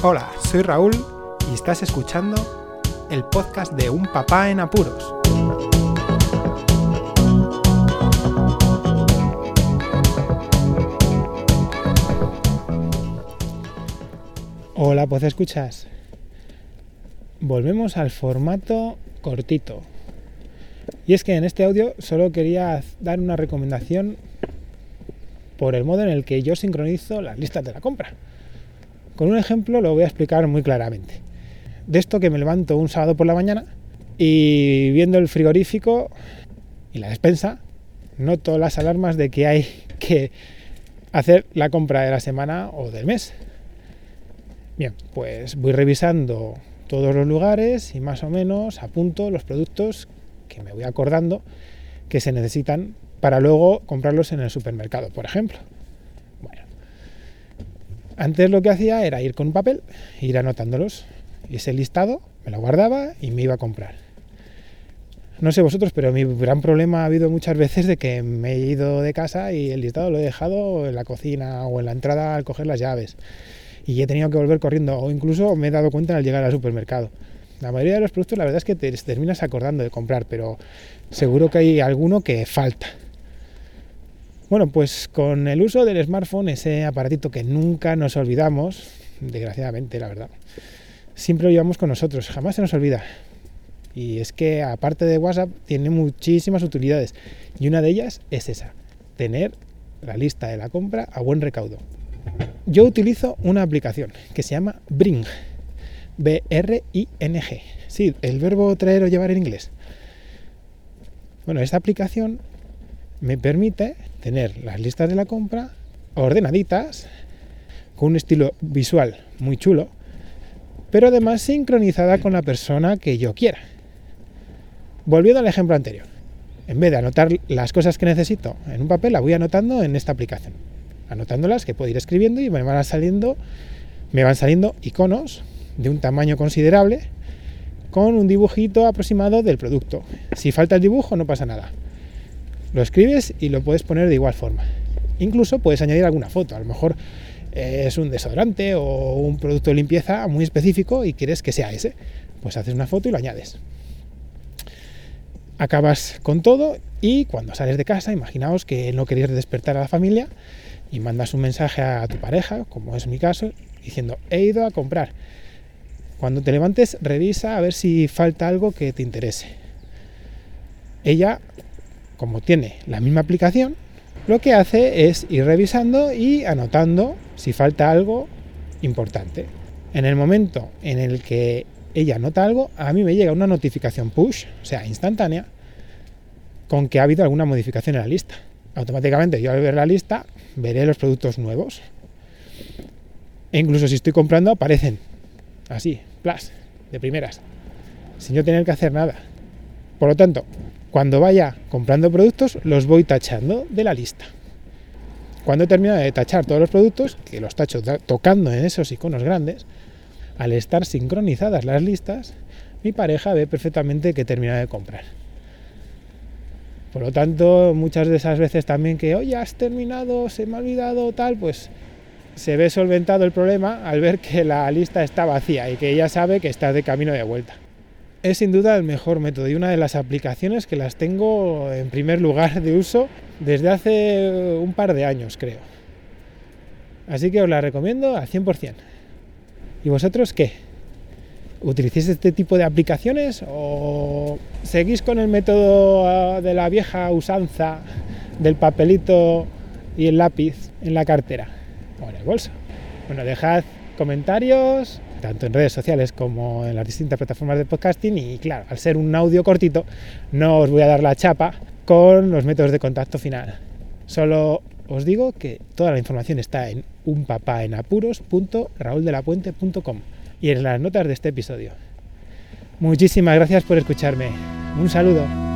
Hola, soy Raúl y estás escuchando el podcast de Un Papá en Apuros. Hola, pues escuchas. Volvemos al formato cortito. Y es que en este audio solo quería dar una recomendación por el modo en el que yo sincronizo las listas de la compra. Con un ejemplo lo voy a explicar muy claramente. De esto que me levanto un sábado por la mañana y viendo el frigorífico y la despensa, noto las alarmas de que hay que hacer la compra de la semana o del mes. Bien, pues voy revisando todos los lugares y más o menos apunto los productos que me voy acordando que se necesitan para luego comprarlos en el supermercado, por ejemplo. Antes lo que hacía era ir con un papel, ir anotándolos. Y ese listado me lo guardaba y me iba a comprar. No sé vosotros, pero mi gran problema ha habido muchas veces de que me he ido de casa y el listado lo he dejado en la cocina o en la entrada al coger las llaves. Y he tenido que volver corriendo o incluso me he dado cuenta al llegar al supermercado. La mayoría de los productos la verdad es que te terminas acordando de comprar, pero seguro que hay alguno que falta. Bueno, pues con el uso del smartphone, ese aparatito que nunca nos olvidamos, desgraciadamente, la verdad, siempre lo llevamos con nosotros, jamás se nos olvida. Y es que aparte de WhatsApp tiene muchísimas utilidades y una de ellas es esa, tener la lista de la compra a buen recaudo. Yo utilizo una aplicación que se llama Bring, B-R-I-N-G. Sí, el verbo traer o llevar en inglés. Bueno, esta aplicación me permite tener las listas de la compra ordenaditas, con un estilo visual muy chulo, pero además sincronizada con la persona que yo quiera. Volviendo al ejemplo anterior, en vez de anotar las cosas que necesito en un papel, la voy anotando en esta aplicación. Anotándolas que puedo ir escribiendo y saliendo, me van saliendo iconos de un tamaño considerable con un dibujito aproximado del producto. Si falta el dibujo no pasa nada. Lo escribes y lo puedes poner de igual forma. Incluso puedes añadir alguna foto. A lo mejor eh, es un desodorante o un producto de limpieza muy específico y quieres que sea ese. Pues haces una foto y lo añades. Acabas con todo y cuando sales de casa, imaginaos que no querías despertar a la familia y mandas un mensaje a tu pareja, como es mi caso, diciendo he ido a comprar. Cuando te levantes, revisa a ver si falta algo que te interese. Ella como tiene la misma aplicación, lo que hace es ir revisando y anotando si falta algo importante. En el momento en el que ella nota algo, a mí me llega una notificación push, o sea, instantánea, con que ha habido alguna modificación en la lista. Automáticamente yo al ver la lista veré los productos nuevos. E incluso si estoy comprando aparecen así, plus, de primeras, sin yo tener que hacer nada. Por lo tanto, cuando vaya comprando productos, los voy tachando de la lista. Cuando he terminado de tachar todos los productos, que los tacho tocando en esos iconos grandes, al estar sincronizadas las listas, mi pareja ve perfectamente que he terminado de comprar. Por lo tanto, muchas de esas veces también que, oye, has terminado, se me ha olvidado, tal, pues se ve solventado el problema al ver que la lista está vacía y que ella sabe que estás de camino de vuelta es sin duda el mejor método y una de las aplicaciones que las tengo en primer lugar de uso desde hace un par de años, creo. Así que os la recomiendo al 100%. ¿Y vosotros qué? ¿Utilicéis este tipo de aplicaciones o seguís con el método ah, de la vieja usanza del papelito y el lápiz en la cartera o en el bolso? Bueno, dejad comentarios, tanto en redes sociales como en las distintas plataformas de podcasting y claro, al ser un audio cortito no os voy a dar la chapa con los métodos de contacto final. Solo os digo que toda la información está en unpapaenapuros.rauldelapuente.com y en las notas de este episodio. Muchísimas gracias por escucharme. Un saludo.